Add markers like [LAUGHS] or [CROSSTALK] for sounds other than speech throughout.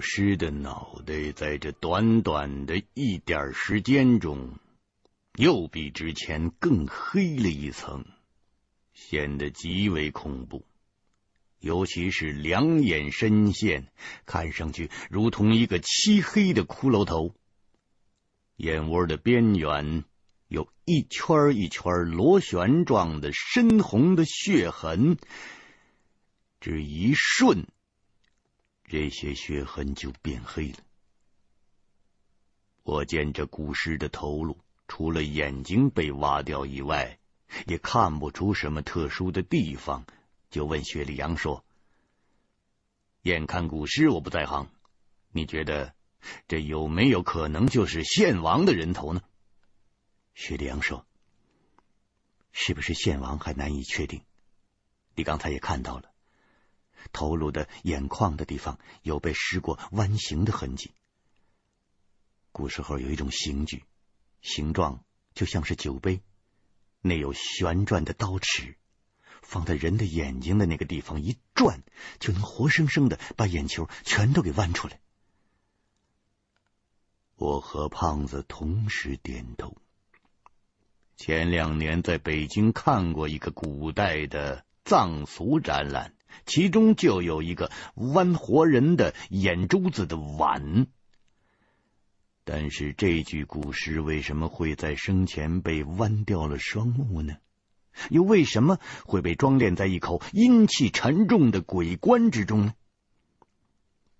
尸的脑袋在这短短的一点时间中，又比之前更黑了一层，显得极为恐怖。尤其是两眼深陷，看上去如同一个漆黑的骷髅头，眼窝的边缘有一圈一圈螺旋状的深红的血痕，只一瞬，这些血痕就变黑了。我见这古尸的头颅，除了眼睛被挖掉以外，也看不出什么特殊的地方。就问薛立阳说：“眼看古尸，我不在行，你觉得这有没有可能就是献王的人头呢？”薛立阳说：“是不是献王还难以确定。你刚才也看到了，头颅的眼眶的地方有被施过弯形的痕迹。古时候有一种刑具，形状就像是酒杯，内有旋转的刀齿。”放在人的眼睛的那个地方一转，就能活生生的把眼球全都给弯出来。我和胖子同时点头。前两年在北京看过一个古代的藏俗展览，其中就有一个弯活人的眼珠子的碗。但是这具古尸为什么会在生前被弯掉了双目呢？又为什么会被装殓在一口阴气沉重的鬼棺之中呢？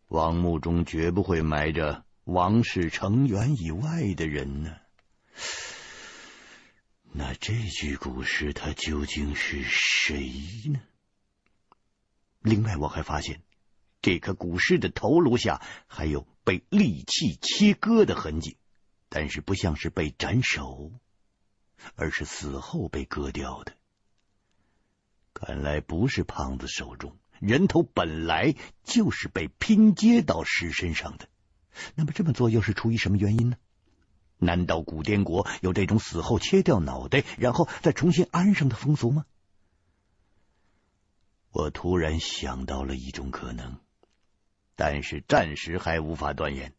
王墓中绝不会埋着王室成员以外的人呢。那这具古尸他究竟是谁呢？另外，我还发现这颗古尸的头颅下还有被利器切割的痕迹，但是不像是被斩首。而是死后被割掉的，看来不是胖子手中人头本来就是被拼接到尸身上的。那么这么做又是出于什么原因呢？难道古滇国有这种死后切掉脑袋然后再重新安上的风俗吗？我突然想到了一种可能，但是暂时还无法断言，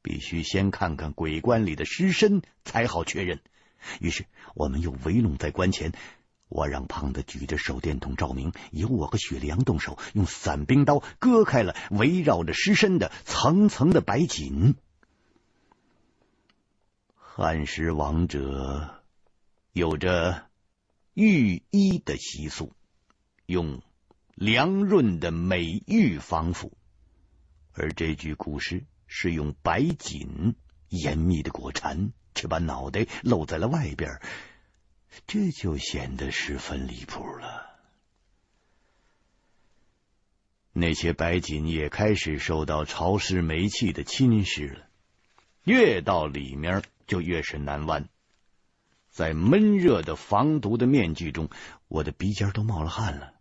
必须先看看鬼棺里的尸身才好确认。于是我们又围拢在棺前，我让胖子举着手电筒照明，由我和雪良动手，用散兵刀割开了围绕着尸身的层层的白锦。汉时亡者有着御衣的习俗，用凉润的美玉防腐，而这具古尸是用白锦严密的裹缠。却把脑袋露在了外边，这就显得十分离谱了。那些白锦也开始受到潮湿煤气的侵蚀了，越到里面就越是难弯。在闷热的防毒的面具中，我的鼻尖都冒了汗了。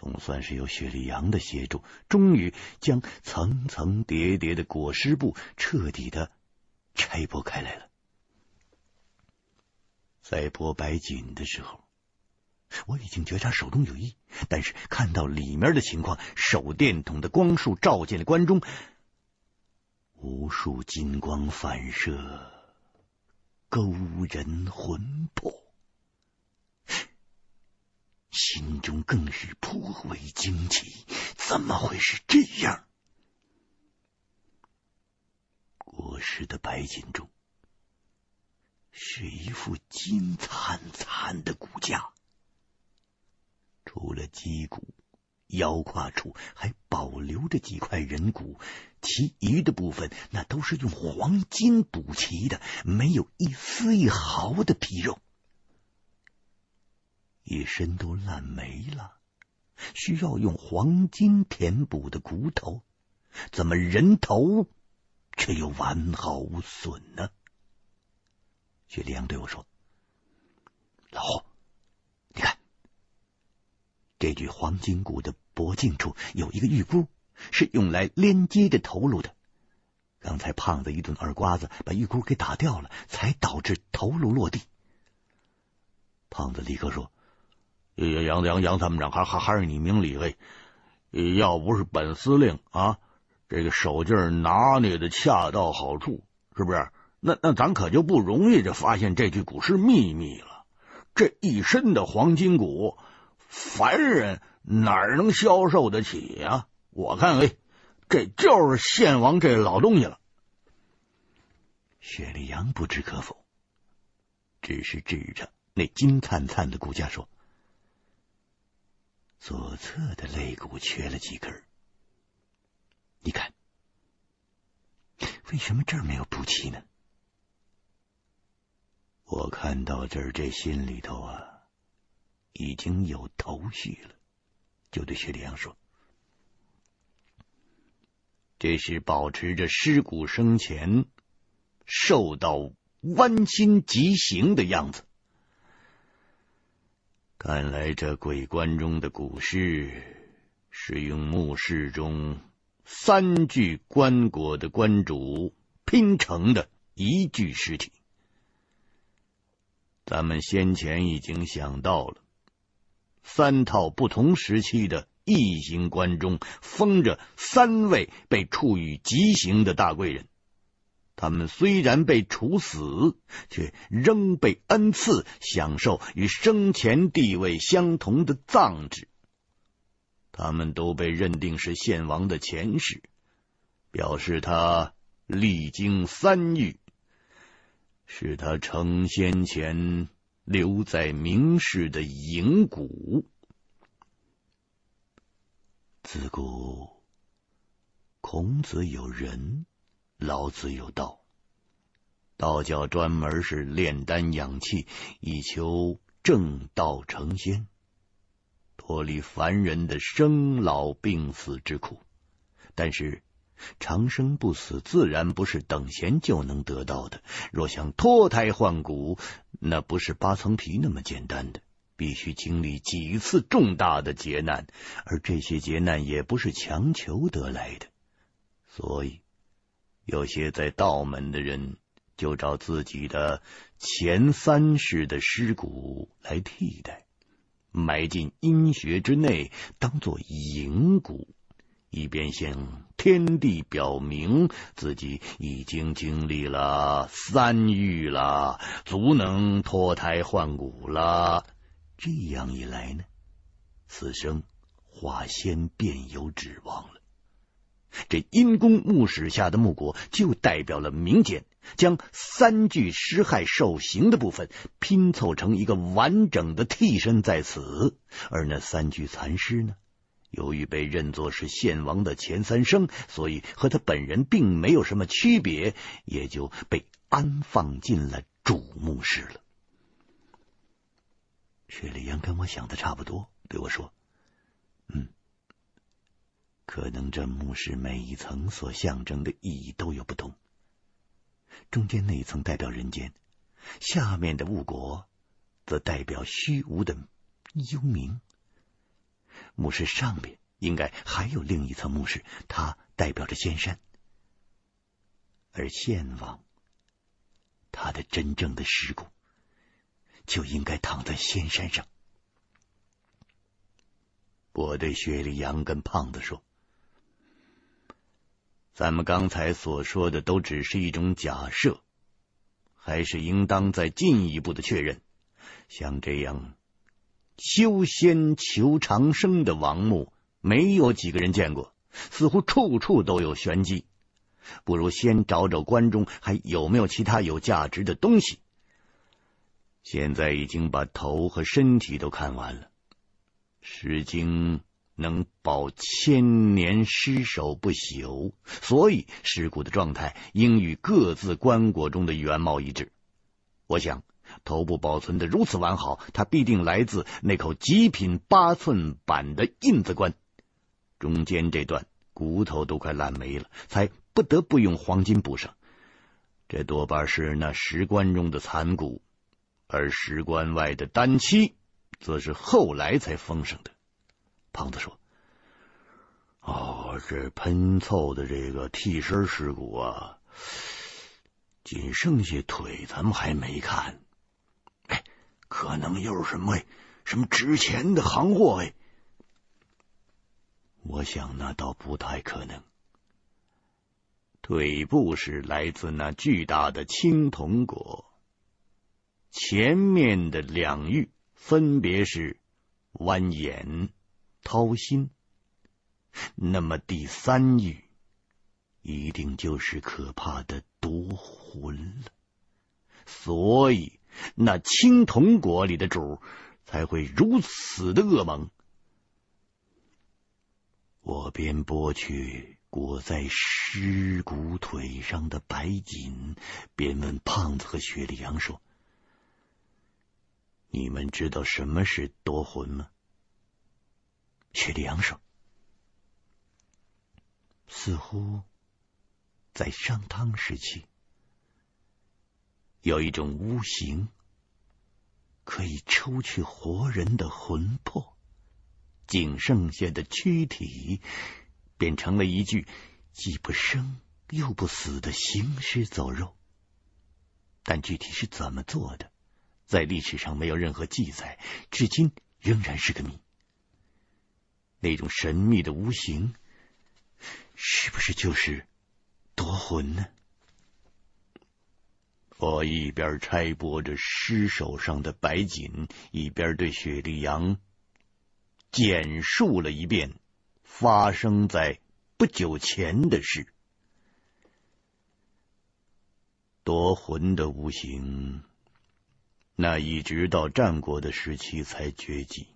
总算是有雪莉杨的协助，终于将层层叠叠的裹尸布彻底的拆剥开来了。在剥白锦的时候，我已经觉察手中有异，但是看到里面的情况，手电筒的光束照进了棺中，无数金光反射，勾人魂魄，心中更是颇为惊奇。怎么会是这样？过世的白锦中。是一副金灿灿的骨架，除了脊骨，腰胯处还保留着几块人骨，其余的部分那都是用黄金补齐的，没有一丝一毫的皮肉，一身都烂没了，需要用黄金填补的骨头，怎么人头却又完好无损呢？薛立阳对我说：“老胡，你看，这具黄金骨的脖颈处有一个玉箍，是用来连接着头颅的。刚才胖子一顿耳刮子，把玉箍给打掉了，才导致头颅落地。”胖子立刻说：“杨杨杨参谋长，还还还是你明理，喂！要不是本司令啊，这个手劲拿捏的恰到好处，是不是？那那咱可就不容易就发现这具古尸秘密了。这一身的黄金骨，凡人哪能消受得起呀？我看，哎，这就是献王这老东西了。雪莉杨不置可否，只是指着那金灿灿的骨架说：“左侧的肋骨缺了几根，你看，为什么这儿没有补齐呢？”我看到这儿，这心里头啊，已经有头绪了，就对雪莉杨说：“这是保持着尸骨生前。”受到剜心极刑的样子，看来这鬼棺中的古尸是用墓室中三具棺椁的棺主拼成的一具尸体。咱们先前已经想到了，三套不同时期的异形棺中封着三位被处以极刑的大贵人。他们虽然被处死，却仍被恩赐，享受与生前地位相同的葬制。他们都被认定是献王的前世，表示他历经三狱，是他成仙前留在明世的影骨。自古孔子有仁。老子有道，道教专门是炼丹养气，以求正道成仙，脱离凡人的生老病死之苦。但是长生不死自然不是等闲就能得到的。若想脱胎换骨，那不是扒层皮那么简单的，必须经历几次重大的劫难，而这些劫难也不是强求得来的，所以。有些在道门的人，就找自己的前三世的尸骨来替代，埋进阴穴之内，当做影骨，以便向天地表明自己已经经历了三狱了，足能脱胎换骨了。这样一来呢，此生化仙便有指望了。这阴公墓室下的墓椁就代表了民间，将三具尸骸受刑的部分拼凑成一个完整的替身在此。而那三具残尸呢，由于被认作是献王的前三生，所以和他本人并没有什么区别，也就被安放进了主墓室了。雪莉杨跟我想的差不多，对我说：“嗯。”可能这墓室每一层所象征的意义都有不同。中间那一层代表人间，下面的雾国则代表虚无的幽冥。墓室上面应该还有另一层墓室，它代表着仙山。而献王，他的真正的尸骨就应该躺在仙山上。我对雪莉杨跟胖子说。咱们刚才所说的都只是一种假设，还是应当再进一步的确认。像这样修仙求长生的王墓，没有几个人见过，似乎处处都有玄机。不如先找找关中还有没有其他有价值的东西。现在已经把头和身体都看完了，《诗经》。能保千年尸首不朽，所以尸骨的状态应与各自棺椁中的原貌一致。我想，头部保存的如此完好，它必定来自那口极品八寸板的印子棺。中间这段骨头都快烂没了，才不得不用黄金补上。这多半是那石棺中的残骨，而石棺外的丹漆，则是后来才封上的。胖子说：“哦，这喷凑的这个替身尸骨啊，仅剩下腿，咱们还没看。哎，可能又是什么什么值钱的行货？哎，我想那倒不太可能。腿部是来自那巨大的青铜果，前面的两玉分别是蜿蜒、操心，那么第三玉一定就是可怕的夺魂了。所以那青铜果里的主才会如此的恶猛。我便剥去裹在尸骨腿上的白锦，便问胖子和雪里阳说：“你们知道什么是夺魂吗？”雪里阳说：“似乎在商汤时期，有一种巫形，可以抽去活人的魂魄。”仅剩下的躯体变成了一具既不生又不死的行尸走肉，但具体是怎么做的，在历史上没有任何记载，至今仍然是个谜。那种神秘的无形，是不是就是夺魂呢？我一边拆剥着尸首上的白锦，一边对雪莉杨。简述了一遍发生在不久前的事。夺魂的无形，那一直到战国的时期才绝迹。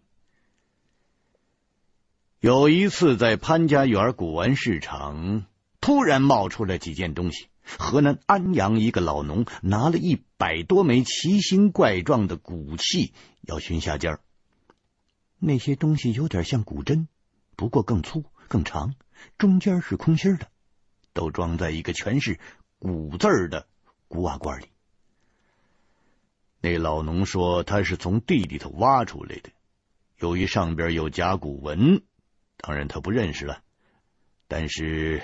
有一次在潘家园古玩市场，突然冒出来几件东西。河南安阳一个老农拿了一百多枚奇形怪状的骨器，要寻下家。那些东西有点像古针，不过更粗更长，中间是空心的，都装在一个全是古字的古瓦罐里。那老农说他是从地里头挖出来的，由于上边有甲骨文，当然他不认识了。但是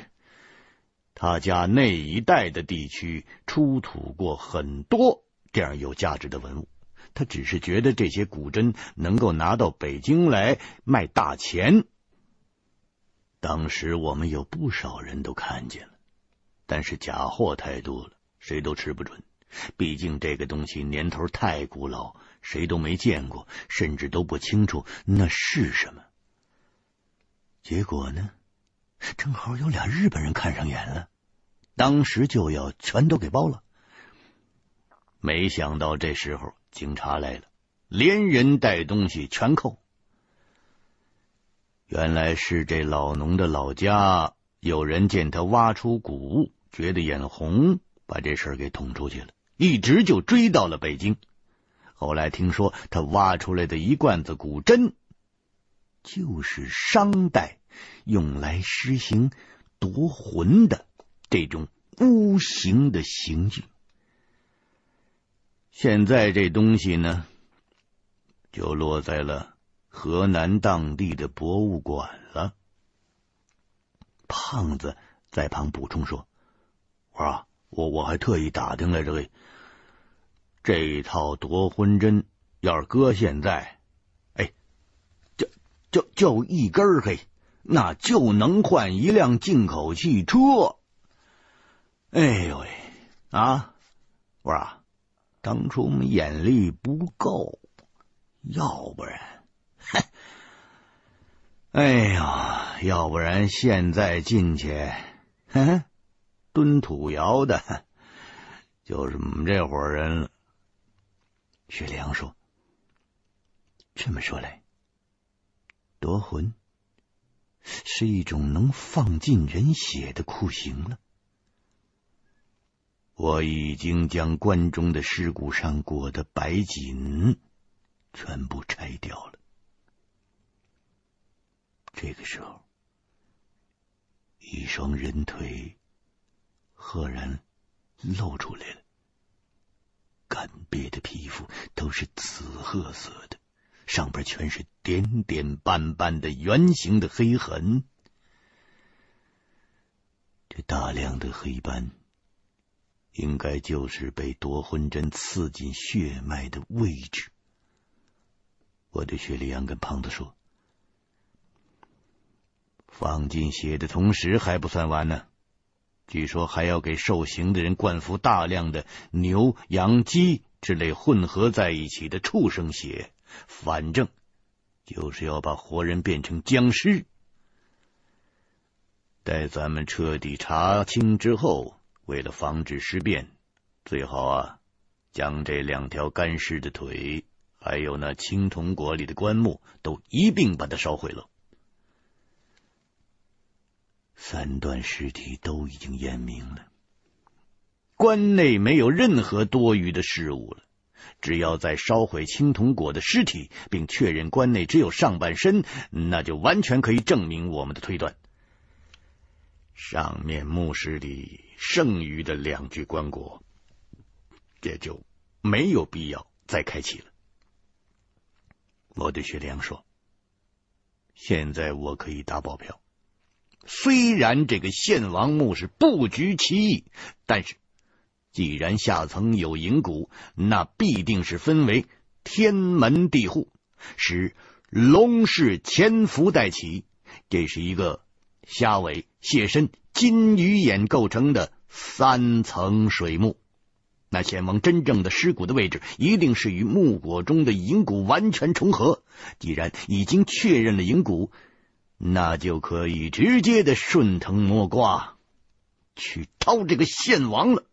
他家那一带的地区出土过很多这样有价值的文物。他只是觉得这些古针能够拿到北京来卖大钱。当时我们有不少人都看见了，但是假货太多了，谁都吃不准。毕竟这个东西年头太古老，谁都没见过，甚至都不清楚那是什么。结果呢，正好有俩日本人看上眼了，当时就要全都给包了。没想到这时候。警察来了，连人带东西全扣。原来是这老农的老家，有人见他挖出古物，觉得眼红，把这事儿给捅出去了，一直就追到了北京。后来听说他挖出来的一罐子古针，就是商代用来实行夺魂的这种巫形的刑具。现在这东西呢，就落在了河南当地的博物馆了。胖子在旁补充说：“我说，我我还特意打听了这个，这一套夺魂针，要是搁现在，就就一根儿嘿，那就能换一辆进口汽车。哎呦喂，啊，我说。”当初我们眼力不够，要不然，哎呀，要不然现在进去，哼，蹲土窑的，就是我们这伙人了。雪良说：“这么说来，夺魂是一种能放尽人血的酷刑了。”我已经将棺中的尸骨上裹的白锦全部拆掉了。这个时候，一双人腿赫然露出来了，干瘪的皮肤都是紫褐色的，上边全是点点斑斑的圆形的黑痕。这大量的黑斑。应该就是被夺魂针刺进血脉的位置。我对雪莉安跟胖子说：“放进血的同时还不算完呢，据说还要给受刑的人灌服大量的牛、羊、鸡之类混合在一起的畜生血，反正就是要把活人变成僵尸。待咱们彻底查清之后，为了防止尸变，最好啊，将这两条干尸的腿，还有那青铜棺里的棺木，都一并把它烧毁了。三段尸体都已经验明了，棺内没有任何多余的事物了。只要再烧毁青铜果的尸体，并确认棺内只有上半身，那就完全可以证明我们的推断。上面墓室里剩余的两具棺椁，也就没有必要再开启了。我对薛良说：“现在我可以打保票。”虽然这个献王墓是布局奇异，但是既然下层有银骨，那必定是分为天门地户，使龙氏潜伏待起。这是一个虾尾、蟹身、金鱼眼构成的三层水幕。那献王真正的尸骨的位置，一定是与木果中的银骨完全重合。既然已经确认了银骨。那就可以直接的顺藤摸瓜去掏这个献王了。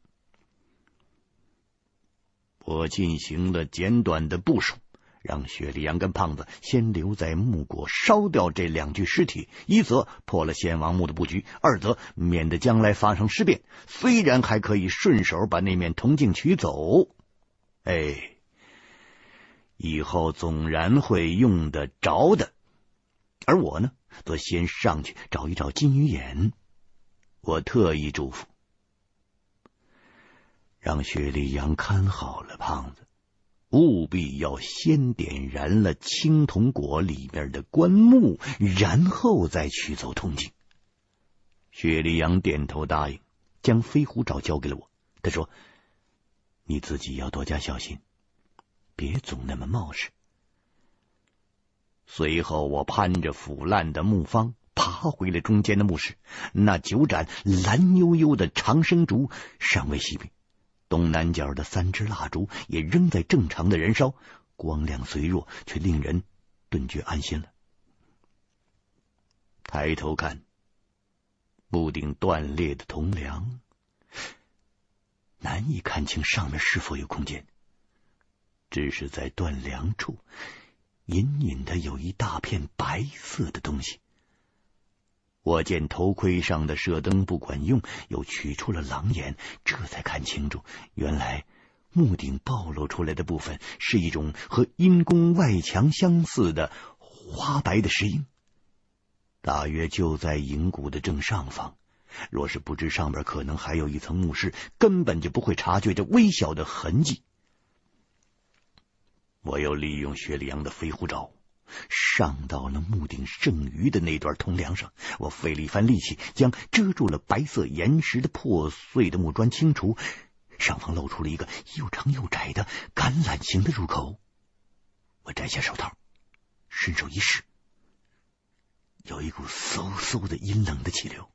我进行了简短的部署，让雪莉杨跟胖子先留在木果烧掉这两具尸体，一则破了先王墓的布局，二则免得将来发生尸变。虽然还可以顺手把那面铜镜取走，哎，以后总然会用得着的。而我呢？则先上去找一找金鱼眼。我特意嘱咐，让薛立阳看好了胖子，务必要先点燃了青铜果里面的棺木，然后再取走铜镜。薛立阳点头答应，将飞虎爪交给了我。他说：“你自己要多加小心，别总那么冒失。”随后，我攀着腐烂的木方爬回了中间的墓室。那九盏蓝幽幽的长生烛尚未熄灭，东南角的三支蜡烛也仍在正常的燃烧，光亮虽弱，却令人顿觉安心了。抬头看，屋顶断裂的铜梁，难以看清上面是否有空间，只是在断梁处。隐隐的有一大片白色的东西。我见头盔上的射灯不管用，又取出了狼眼，这才看清楚，原来墓顶暴露出来的部分是一种和阴宫外墙相似的花白的石英，大约就在营谷的正上方。若是不知上面可能还有一层墓室，根本就不会察觉这微小的痕迹。我又利用薛里阳的飞狐爪，上到了墓顶剩余的那段铜梁上。我费了一番力气，将遮住了白色岩石的破碎的木砖清除。上方露出了一个又长又窄的橄榄形的入口。我摘下手套，伸手一试，有一股嗖嗖的阴冷的气流。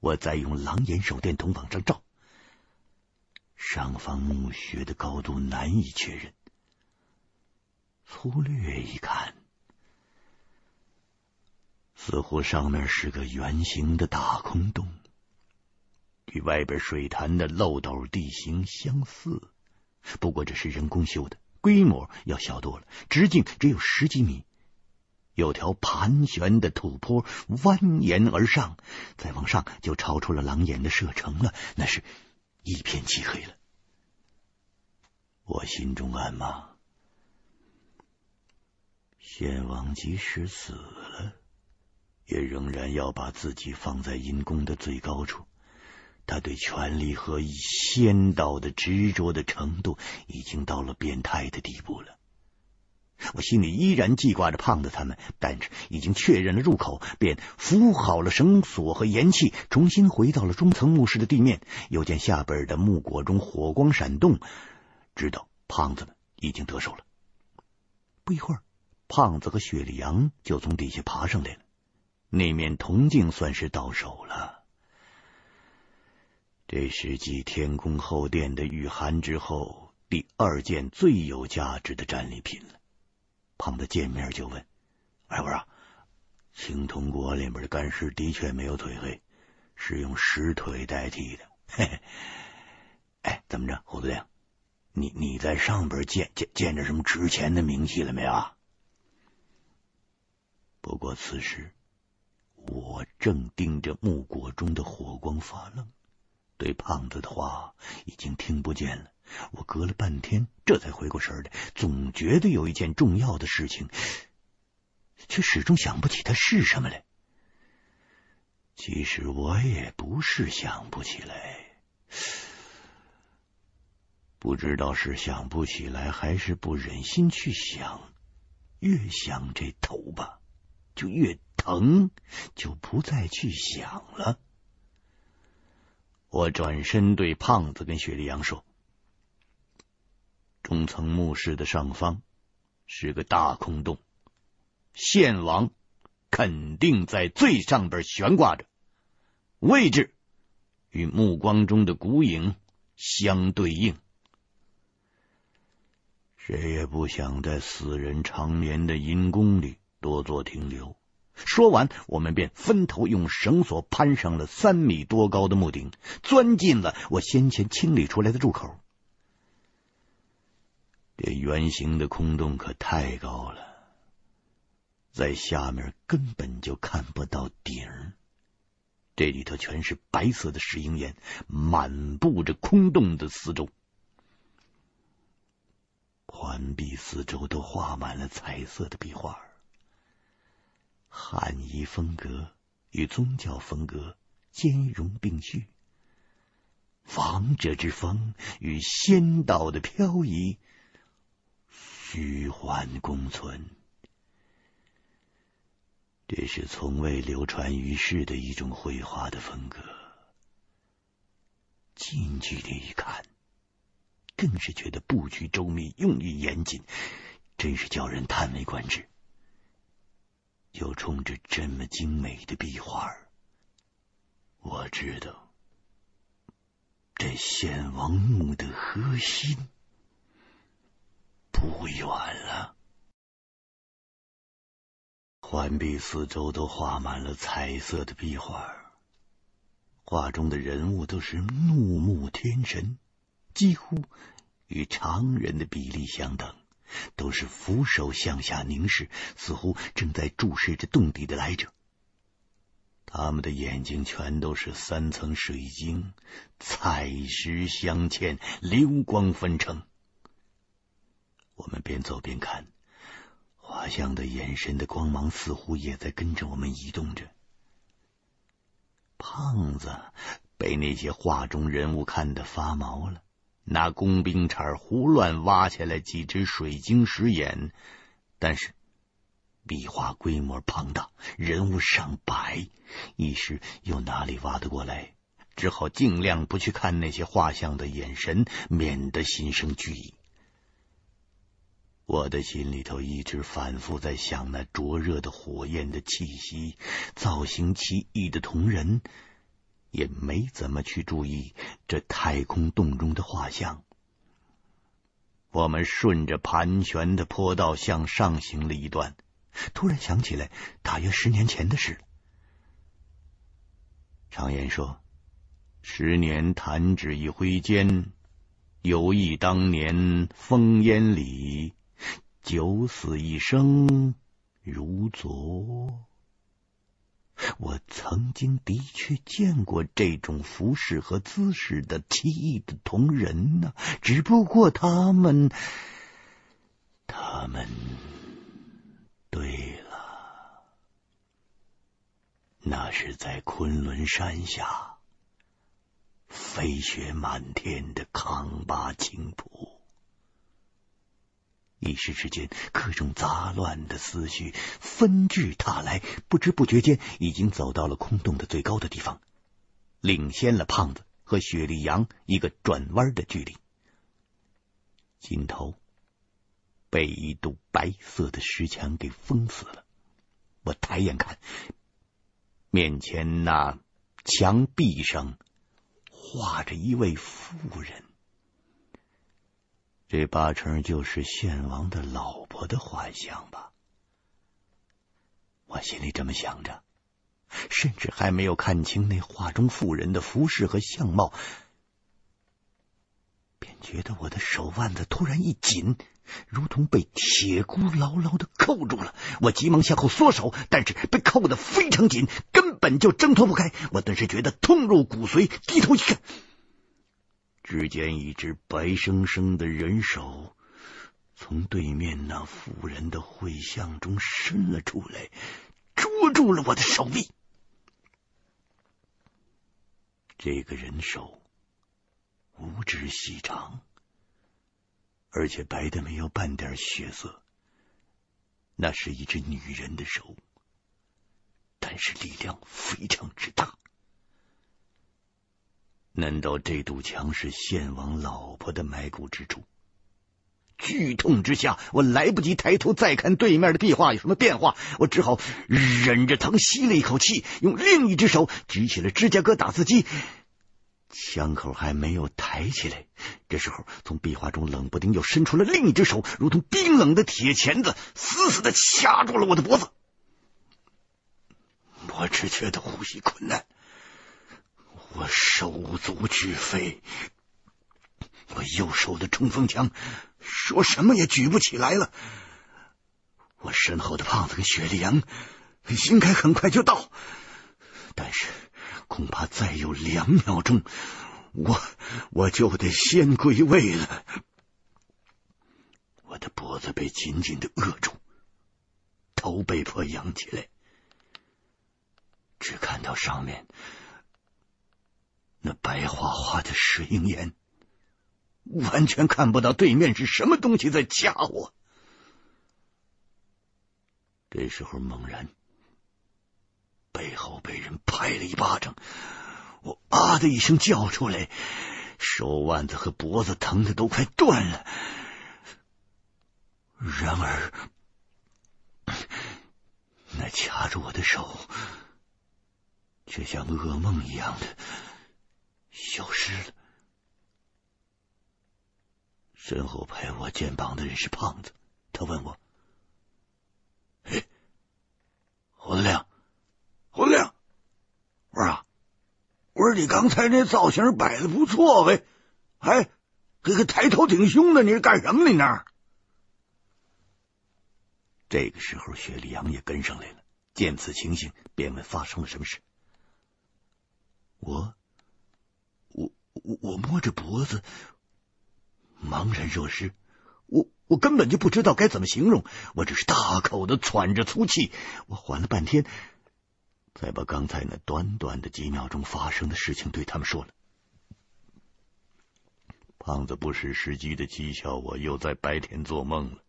我再用狼眼手电筒往上照，上方墓穴的高度难以确认。粗略一看，似乎上面是个圆形的大空洞，与外边水潭的漏斗地形相似。不过这是人工修的，规模要小多了，直径只有十几米。有条盘旋的土坡蜿蜒而上，再往上就超出了狼眼的射程了。那是一片漆黑了。我心中暗骂。献王即使死了，也仍然要把自己放在阴宫的最高处。他对权力和仙道的执着的程度，已经到了变态的地步了。我心里依然记挂着胖子他们，但是已经确认了入口，便扶好了绳索和盐器，重新回到了中层墓室的地面。又见下边的木椁中火光闪动，知道胖子们已经得手了。不一会儿。胖子和雪里阳就从底下爬上来了，那面铜镜算是到手了。这是继天宫后殿的御函之后，第二件最有价值的战利品了。胖子见面就问：“哎，我说，青铜国里面的干尸的确没有腿黑，是用石腿代替的。嘿嘿，哎，怎么着，胡子亮，你你在上边见见见着什么值钱的冥器了没有啊？”不过此时我正盯着木果中的火光发愣。对胖子的话已经听不见了，我隔了半天这才回过神来，总觉得有一件重要的事情，却始终想不起它是什么来。其实我也不是想不起来，不知道是想不起来还是不忍心去想，越想这头吧就越疼，就不再去想了。我转身对胖子跟雪莉杨说：“中层墓室的上方是个大空洞，献王肯定在最上边悬挂着，位置与目光中的古影相对应。谁也不想在死人长眠的阴宫里多做停留。”说完，我们便分头用绳索攀上了三米多高的木顶，钻进了我先前清理出来的入口。这圆形的空洞可太高了，在下面根本就看不到顶。这里头全是白色的石英岩，满布着空洞的四周，环壁四周都画满了彩色的壁画。汉仪风格与宗教风格兼容并蓄，王者之风与仙道的飘逸虚幻共存，这是从未流传于世的一种绘画的风格。近距离一看，更是觉得布局周密，用意严谨，真是叫人叹为观止。就冲着这么精美的壁画，我知道这献王墓的核心不远了。环壁四周都画满了彩色的壁画，画中的人物都是怒目天神，几乎与常人的比例相等。都是俯首向下凝视，似乎正在注视着洞底的来者。他们的眼睛全都是三层水晶，彩石镶嵌，流光纷呈。我们边走边看，画像的眼神的光芒似乎也在跟着我们移动着。胖子被那些画中人物看得发毛了。拿工兵铲胡乱挖下来几只水晶石眼，但是壁画规模庞大，人物上百，一时又哪里挖得过来？只好尽量不去看那些画像的眼神，免得心生惧意。我的心里头一直反复在想那灼热的火焰的气息，造型奇异的铜人。也没怎么去注意这太空洞中的画像。我们顺着盘旋的坡道向上行了一段，突然想起来大约十年前的事。常言说：“十年弹指一挥间，犹忆当年烽烟里，九死一生如昨。”我曾经的确见过这种服饰和姿势的奇异的铜人呢，只不过他们，他们，对了，那是在昆仑山下，飞雪满天的康巴青浦。一时之间，各种杂乱的思绪纷至沓来，不知不觉间已经走到了空洞的最高的地方，领先了胖子和雪莉杨一个转弯的距离。尽头被一堵白色的石墙给封死了。我抬眼看，面前那墙壁上画着一位妇人，这八成就是献王的老婆的画像吧？我心里这么想着，甚至还没有看清那画中妇人的服饰和相貌，便觉得我的手腕子突然一紧。如同被铁箍牢牢的扣住了，我急忙向后缩手，但是被扣得非常紧，根本就挣脱不开。我顿时觉得痛入骨髓，低头一看，只见一只白生生的人手从对面那妇人的绘像中伸了出来，捉住了我的手臂。这个人手五指细长。而且白的没有半点血色，那是一只女人的手，但是力量非常之大。难道这堵墙是献王老婆的埋骨之处？剧痛之下，我来不及抬头再看对面的壁画有什么变化，我只好忍着疼吸了一口气，用另一只手举起了芝加哥打字机。枪口还没有抬起来，这时候从壁画中冷不丁又伸出了另一只手，如同冰冷的铁钳子，死死的掐住了我的脖子。我只觉得呼吸困难，我手足俱废，我右手的冲锋枪说什么也举不起来了。我身后的胖子跟雪莉杨应该很快就到，但是。恐怕再有两秒钟，我我就得先归位了。我的脖子被紧紧的扼住，头被迫仰起来，只看到上面那白花花的石英岩，完全看不到对面是什么东西在夹我。这时候猛然。背后被人拍了一巴掌，我啊的一声叫出来，手腕子和脖子疼的都快断了。然而，那掐住我的手却像噩梦一样的消失了。身后拍我肩膀的人是胖子，他问我：“哎，洪亮。”洪亮，我说啊，我说你刚才那造型摆的不错呗，哎，这个抬头挺胸的，你是干什么？你那儿？这个时候，雪莉杨也跟上来了，见此情形，便问发生了什么事。我，我，我，摸着脖子，茫然若失，我我根本就不知道该怎么形容，我只是大口的喘着粗气，我缓了半天。才把刚才那短短的几秒钟发生的事情对他们说了。胖子不失时机的讥笑我又在白天做梦了。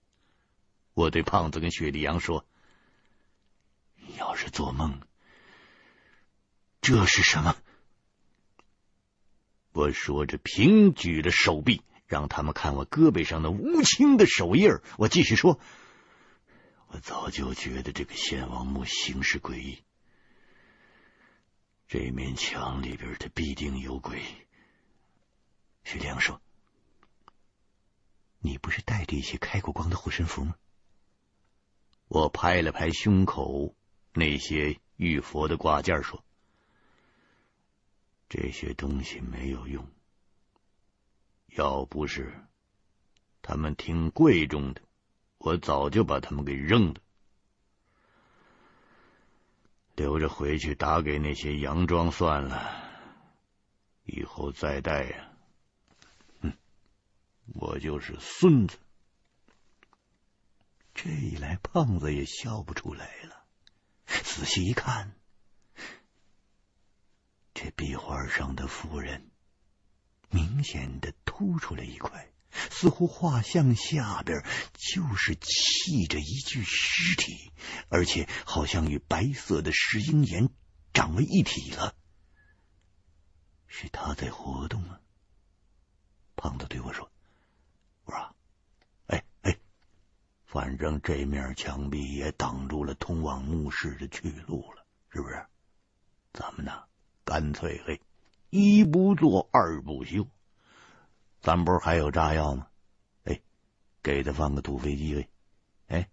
我对胖子跟雪莉杨说：“要是做梦，这是什么？”我说着，平举着手臂，让他们看我胳膊上的乌青的手印。我继续说：“我早就觉得这个献王墓形式诡异。”这面墙里边，他必定有鬼。徐良说：“你不是带着一些开过光的护身符吗？”我拍了拍胸口那些玉佛的挂件，说：“这些东西没有用，要不是他们挺贵重的，我早就把他们给扔了。”留着回去打给那些洋装算了，以后再带呀。哼，我就是孙子。这一来，胖子也笑不出来了。仔细一看，这壁画上的妇人明显的凸出了一块。似乎画像下边就是砌着一具尸体，而且好像与白色的石英岩长为一体了。是他在活动吗？胖子对我说：“我说，哎哎，反正这面墙壁也挡住了通往墓室的去路了，是不是？咱们呢，干脆嘿，一不做二不休。咱不是还有炸药吗？哎，给他放个土飞机呗。哎，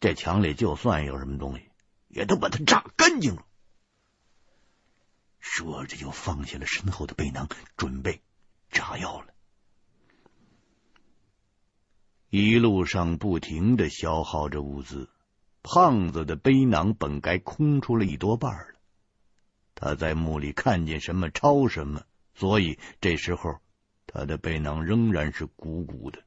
这墙里就算有什么东西，也都把它炸干净了。说着，就放下了身后的背囊，准备炸药了。一路上不停的消耗着物资，胖子的背囊本该空出了一多半了。他在墓里看见什么抄什么，所以这时候他的背囊仍然是鼓鼓的。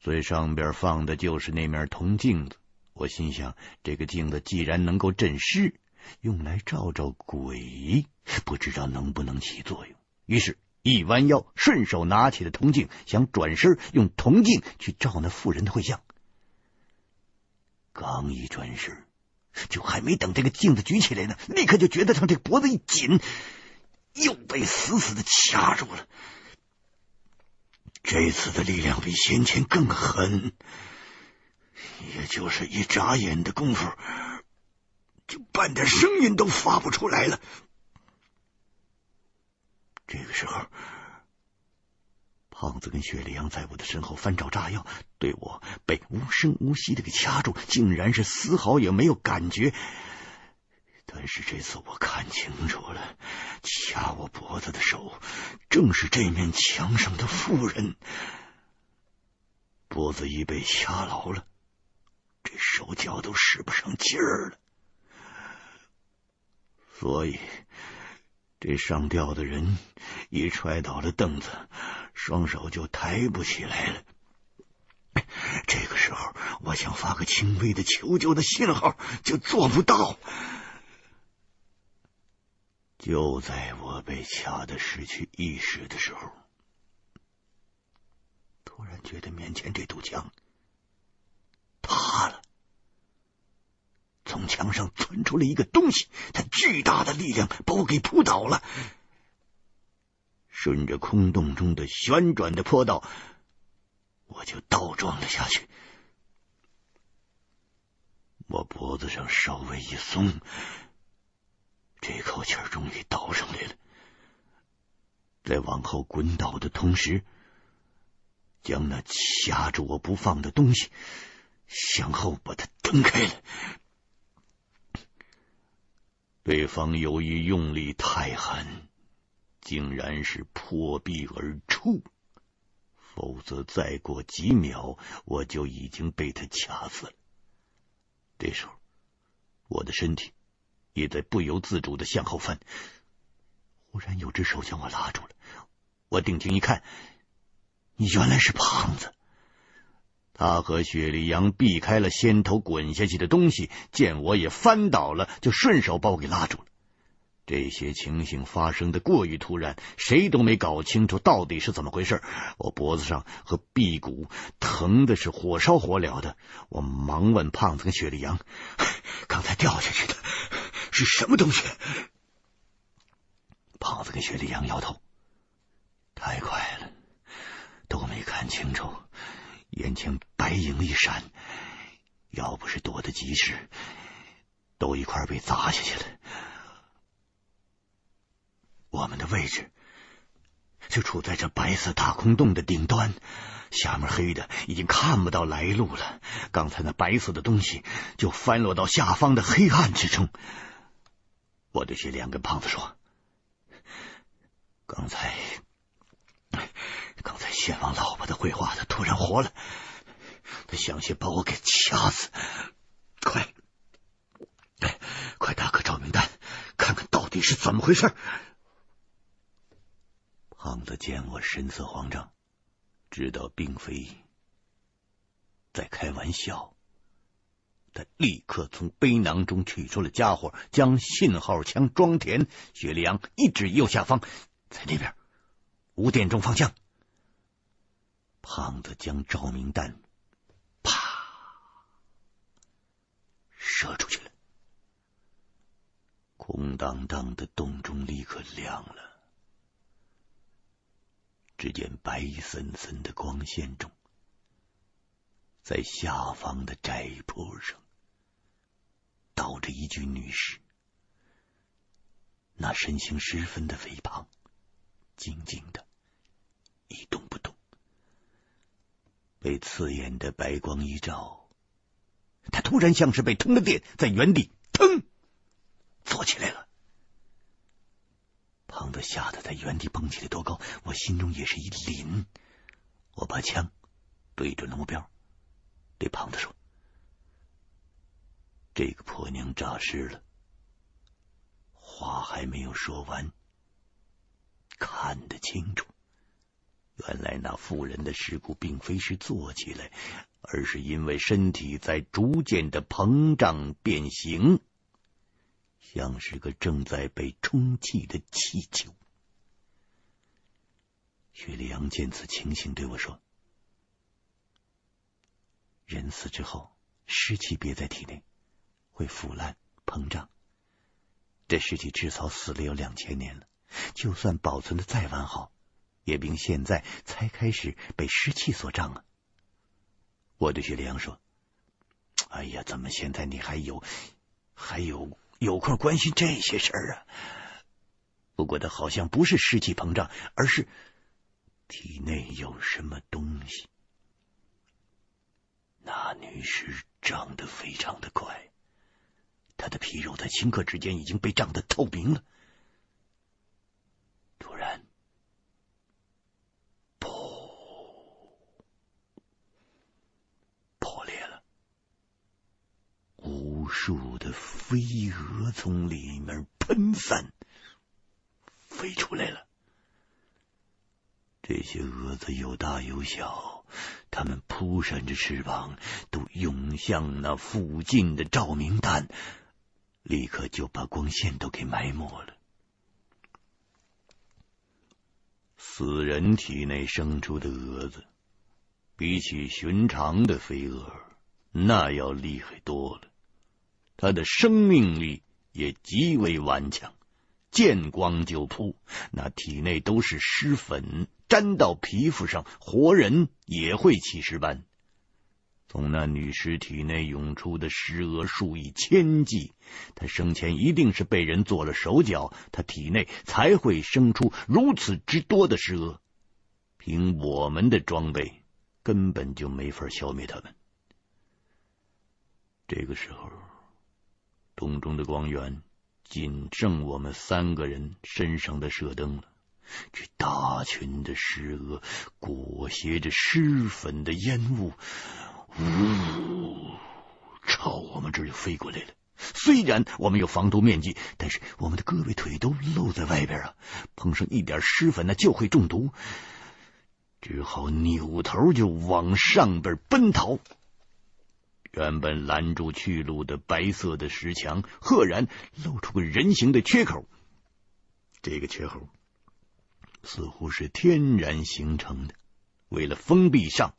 最上边放的就是那面铜镜子。我心想，这个镜子既然能够镇尸，用来照照鬼，不知道能不能起作用。于是。一弯腰，顺手拿起了铜镜，想转身用铜镜去照那妇人的会相。刚一转身，就还没等这个镜子举起来呢，立刻就觉得上这个脖子一紧，又被死死的掐住了。这次的力量比先前更狠，也就是一眨眼的功夫，就半点声音都发不出来了。这个时候，胖子跟雪莉杨在我的身后翻找炸药，对我被无声无息的给掐住，竟然是丝毫也没有感觉。但是这次我看清楚了，掐我脖子的手正是这面墙上的妇人。脖子一被掐牢了，这手脚都使不上劲儿了，所以。这上吊的人一踹倒了凳子，双手就抬不起来了。这个时候，我想发个轻微的求救的信号，就做不到。就在我被掐得失去意识的时候，突然觉得面前这堵墙塌了。从墙上窜出了一个东西，它巨大的力量把我给扑倒了。顺着空洞中的旋转的坡道，我就倒撞了下去。我脖子上稍微一松，这口气终于倒上来了。在往后滚倒的同时，将那掐住我不放的东西向后把它蹬开了。对方由于用力太狠，竟然是破壁而出，否则再过几秒，我就已经被他掐死了。这时候，我的身体也在不由自主的向后翻，忽然有只手将我拉住了。我定睛一看，原来是胖子。他和雪莉杨避开了先头滚下去的东西，见我也翻倒了，就顺手把我给拉住了。这些情形发生的过于突然，谁都没搞清楚到底是怎么回事。我脖子上和臂骨疼的是火烧火燎的，我忙问胖子跟雪莉杨：“ [LAUGHS] 刚才掉下去的是什么东西？”胖子跟雪莉杨摇头：“太快了，都没看清楚。”眼前白影一闪，要不是躲得及时，都一块被砸下去了。我们的位置就处在这白色大空洞的顶端，下面黑的已经看不到来路了。刚才那白色的东西就翻落到下方的黑暗之中。我对雪莉杨跟胖子说：“刚才。”刚才先王老婆的绘画，他突然活了，他想先把我给掐死。快，快打个照明弹，看看到底是怎么回事。胖子见我神色慌张，知道并非在开玩笑，他立刻从背囊中取出了家伙，将信号枪装填。雪莉杨一指右下方，在那边五点钟方向。胖子将照明弹啪射出去了，空荡荡的洞中立刻亮了。只见白森森的光线中，在下方的窄坡上倒着一具女尸，那身形十分的肥胖，静静的，一动不动。被刺眼的白光一照，他突然像是被通了电，在原地腾坐起来了。胖子吓得在原地蹦起来多高，我心中也是一凛。我把枪对准了目标，对胖子说：“这个婆娘诈尸了。”话还没有说完，看得清楚。原来那妇人的尸骨并非是坐起来，而是因为身体在逐渐的膨胀变形，像是个正在被充气的气球。薛里阳见此情形，对我说：“人死之后，尸气憋在体内，会腐烂膨胀。这尸体至少死了有两千年了，就算保存的再完好。”也并现在才开始被湿气所胀啊！我对薛里阳说：“哎呀，怎么现在你还有还有有空关心这些事儿啊？不过，他好像不是湿气膨胀，而是体内有什么东西。那女尸长得非常的快，她的皮肉在顷刻之间已经被胀得透明了。”突然无数的飞蛾从里面喷散，飞出来了。这些蛾子有大有小，它们扑扇着翅膀，都涌向那附近的照明弹，立刻就把光线都给埋没了。死人体内生出的蛾子，比起寻常的飞蛾，那要厉害多了。他的生命力也极为顽强，见光就扑，那体内都是尸粉，沾到皮肤上，活人也会起尸斑。从那女尸体内涌出的尸蛾数以千计，她生前一定是被人做了手脚，她体内才会生出如此之多的尸蛾。凭我们的装备，根本就没法消灭他们。这个时候。洞中的光源仅剩我们三个人身上的射灯了。这大群的尸蛾裹挟着尸粉的烟雾，呜，朝我们这就飞过来了。虽然我们有防毒面具，但是我们的胳膊腿都露在外边啊！碰上一点尸粉，那就会中毒，只好扭头就往上边奔逃。原本拦住去路的白色的石墙，赫然露出个人形的缺口。这个缺口似乎是天然形成的，为了封闭上，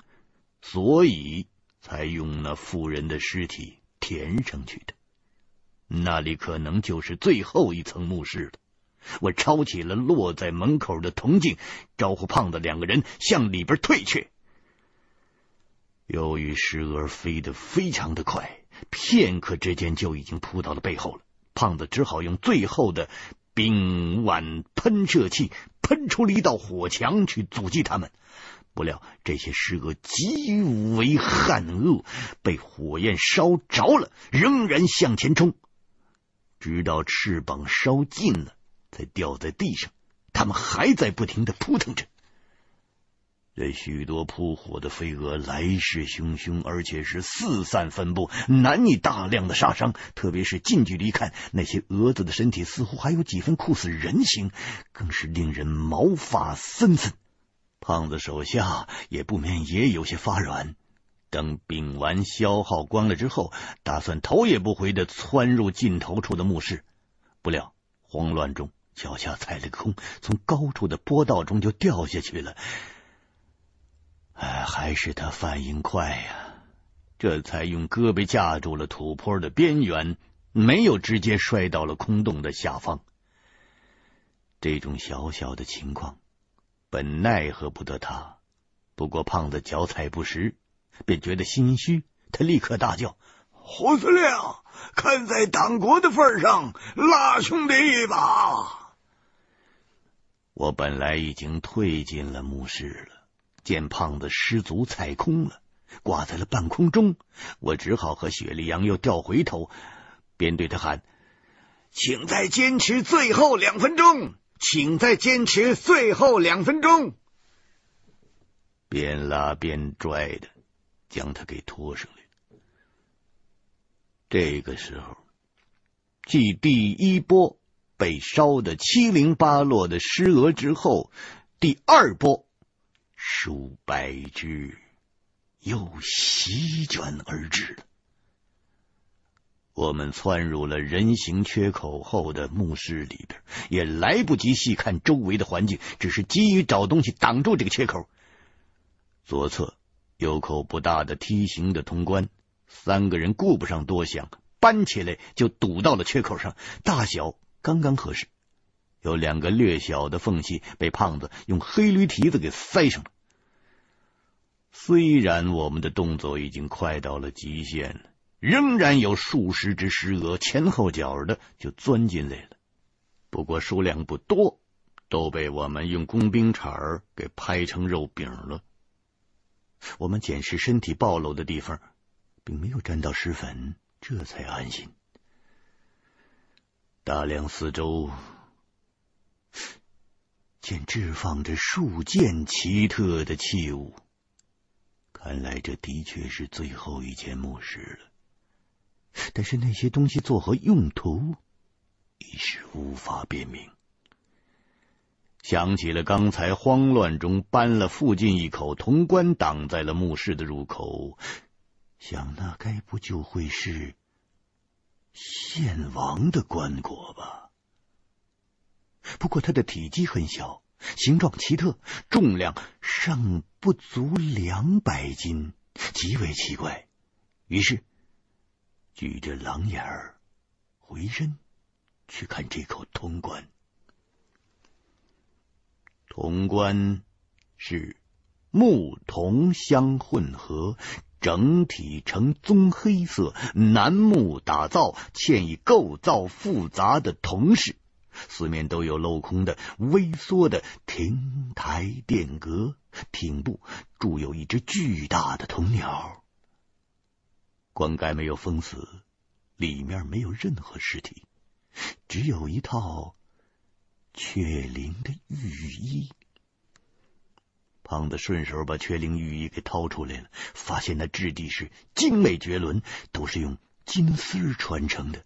所以才用那妇人的尸体填上去的。那里可能就是最后一层墓室了。我抄起了落在门口的铜镜，招呼胖子两个人向里边退去。由于尸蛾飞得非常的快，片刻之间就已经扑到了背后了。胖子只好用最后的冰碗喷射器喷出了一道火墙去阻击他们。不料这些尸蛾极为悍恶，被火焰烧着了，仍然向前冲，直到翅膀烧尽了，才掉在地上。他们还在不停的扑腾着。这许多扑火的飞蛾来势汹汹，而且是四散分布，难以大量的杀伤。特别是近距离看，那些蛾子的身体似乎还有几分酷似人形，更是令人毛发森森。胖子手下也不免也有些发软。等丙烷消耗光了之后，打算头也不回的窜入尽头处的墓室，不料慌乱中脚下踩了个空，从高处的坡道中就掉下去了。哎，还是他反应快呀，这才用胳膊架住了土坡的边缘，没有直接摔到了空洞的下方。这种小小的情况，本奈何不得他，不过胖子脚踩不实，便觉得心虚，他立刻大叫：“胡司令，看在党国的份上，拉兄弟一把。我本来已经退进了墓室了，见胖子失足踩空了，挂在了半空中，我只好和雪莉杨又掉回头，便对他喊：“请再坚持最后两分钟，请再坚持最后两分钟。”边拉边拽的，将他给拖上来。这个时候，继第一波被烧得七零八落的尸额之后，第二波数百只又席卷而至。我们窜入了人形缺口后的墓室里边，也来不及细看周围的环境，只是急于找东西挡住这个缺口。左侧有口不大的梯形的通关。三个人顾不上多想，搬起来就堵到了缺口上，大小刚刚合适。有两个略小的缝隙被胖子用黑驴蹄子给塞上了。虽然我们的动作已经快到了极限，仍然有数十只尸蛾前后脚的就钻进来了。不过数量不多，都被我们用工兵铲给拍成肉饼了。我们检视身体暴露的地方。并没有沾到尸粉，这才安心。打量四周，见置放着数件奇特的器物，看来这的确是最后一间墓室了。但是那些东西作何用途，一时无法辨明。想起了刚才慌乱中搬了附近一口铜棺，挡在了墓室的入口。想那该不就会是献王的棺椁吧？不过它的体积很小，形状奇特，重量尚不足两百斤，极为奇怪。于是举着狼眼儿回身去看这口铜棺。铜棺是木铜相混合。整体呈棕黑色楠木打造，嵌以构造复杂的铜饰，四面都有镂空的微缩的亭台殿阁，顶部筑有一只巨大的铜鸟。棺盖没有封死，里面没有任何尸体，只有一套雀翎的玉衣。胖子顺手把雀翎玉衣给掏出来了，发现那质地是精美绝伦，都是用金丝传成的。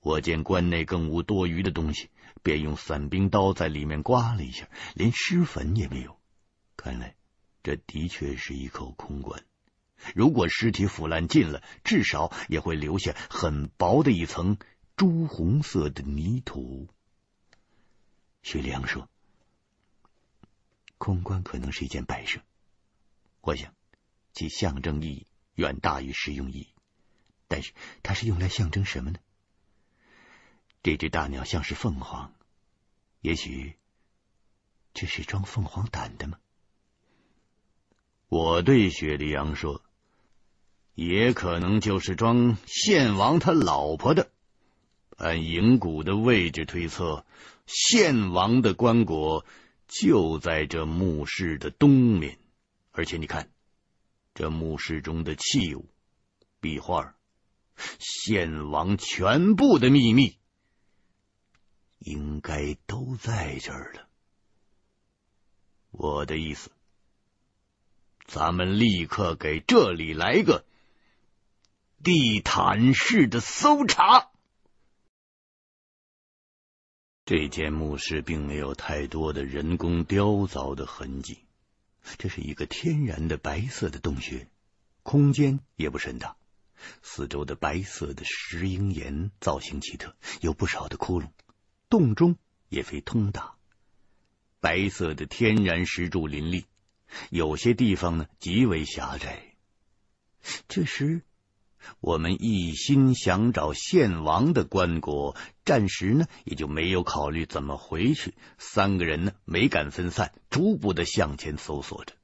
我见棺内更无多余的东西，便用散兵刀在里面刮了一下，连尸粉也没有。看来这的确是一口空棺。如果尸体腐烂尽了，至少也会留下很薄的一层朱红色的泥土。徐良说。空棺可能是一件摆设，我想其象征意义远大于实用意义。但是它是用来象征什么呢？这只大鸟像是凤凰，也许这是装凤凰胆的吗？我对雪莉杨说：“也可能就是装献王他老婆的。按银谷的位置推测，献王的棺椁。”就在这墓室的东面，而且你看，这墓室中的器物、壁画、献王全部的秘密，应该都在这儿了。我的意思，咱们立刻给这里来个地毯式的搜查。这间墓室并没有太多的人工雕凿的痕迹，这是一个天然的白色的洞穴，空间也不甚大。四周的白色的石英岩造型奇特，有不少的窟窿，洞中也非通达。白色的天然石柱林立，有些地方呢极为狭窄。这时。我们一心想找献王的棺椁，暂时呢也就没有考虑怎么回去。三个人呢没敢分散，逐步的向前搜索着。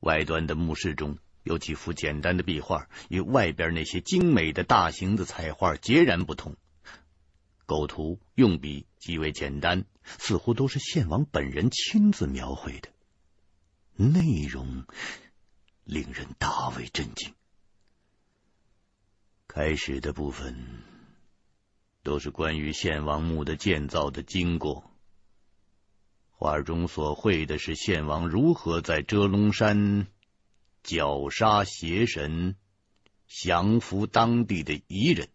外端的墓室中有几幅简单的壁画，与外边那些精美的大型的彩画截然不同。构图用笔极为简单，似乎都是献王本人亲自描绘的。内容令人大为震惊。开始的部分都是关于献王墓的建造的经过。画中所绘的是献王如何在遮龙山绞杀邪神，降服当地的彝人。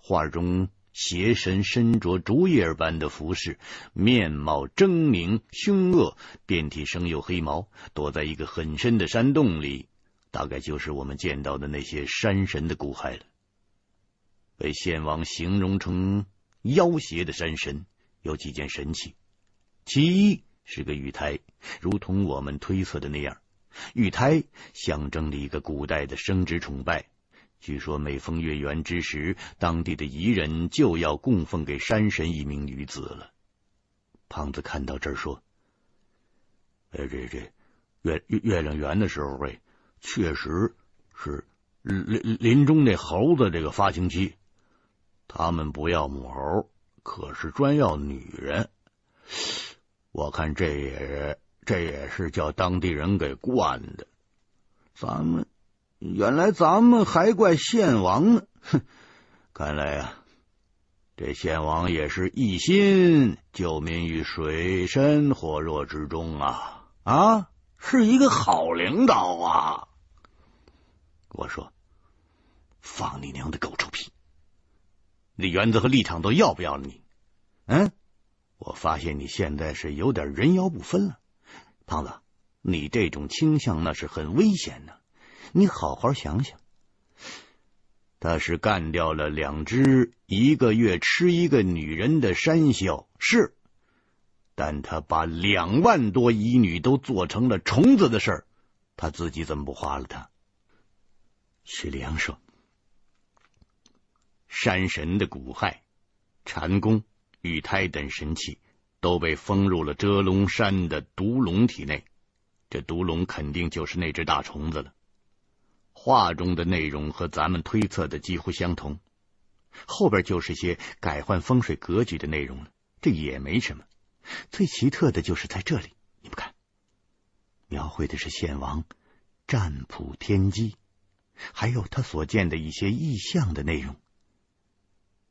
画中。邪神身着竹叶般的服饰，面貌狰狞凶恶，遍体生有黑毛，躲在一个很深的山洞里，大概就是我们见到的那些山神的骨骸了。被献王形容成妖邪的山神有几件神器，其一是个玉胎，如同我们推测的那样，玉胎象征了一个古代的生殖崇拜。据说每逢月圆之时，当地的彝人就要供奉给山神一名女子了。胖子看到这儿说：“哎，这这月月月亮圆的时候，哎，确实是林林中那猴子这个发情期。他们不要母猴，可是专要女人。我看这也这也是叫当地人给惯的。咱们。”原来咱们还怪献王呢，哼！[LAUGHS] 看来呀、啊，这献王也是一心救民于水深火热之中啊！啊，是一个好领导啊！我说，放你娘的狗臭屁！你原则和立场都要不要了你？嗯，我发现你现在是有点人妖不分了，胖子，你这种倾向那是很危险的。你好好想想，他是干掉了两只一个月吃一个女人的山魈，是，但他把两万多彝女都做成了虫子的事儿，他自己怎么不花了他？许良说：“山神的骨骸、禅宫、玉胎等神器都被封入了遮龙山的毒龙体内，这毒龙肯定就是那只大虫子了。”画中的内容和咱们推测的几乎相同，后边就是些改换风水格局的内容了。这也没什么，最奇特的就是在这里，你们看，描绘的是献王占卜天机，还有他所见的一些异象的内容。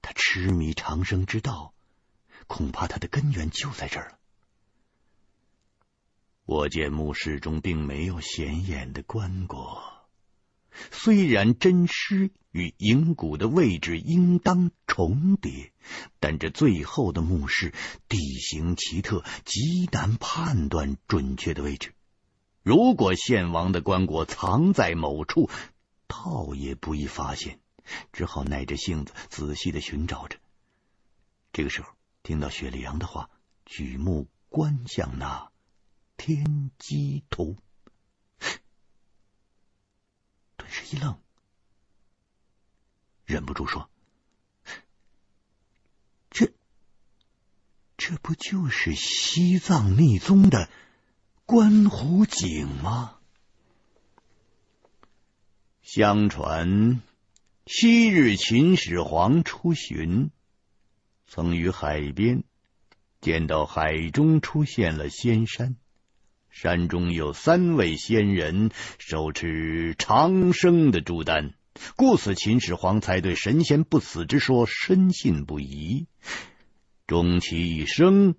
他痴迷长生之道，恐怕他的根源就在这儿了。我见墓室中并没有显眼的棺椁。虽然真尸与影骨的位置应当重叠，但这最后的墓室地形奇特，极难判断准确的位置。如果献王的棺椁藏在某处，倒也不易发现，只好耐着性子仔细的寻找着。这个时候，听到雪里杨的话，举目观向那天机图。是一愣，忍不住说：“这，这不就是西藏密宗的观湖景吗？”相传，昔日秦始皇出巡，曾于海边见到海中出现了仙山。山中有三位仙人手持长生的朱丹，故此秦始皇才对神仙不死之说深信不疑，终其一生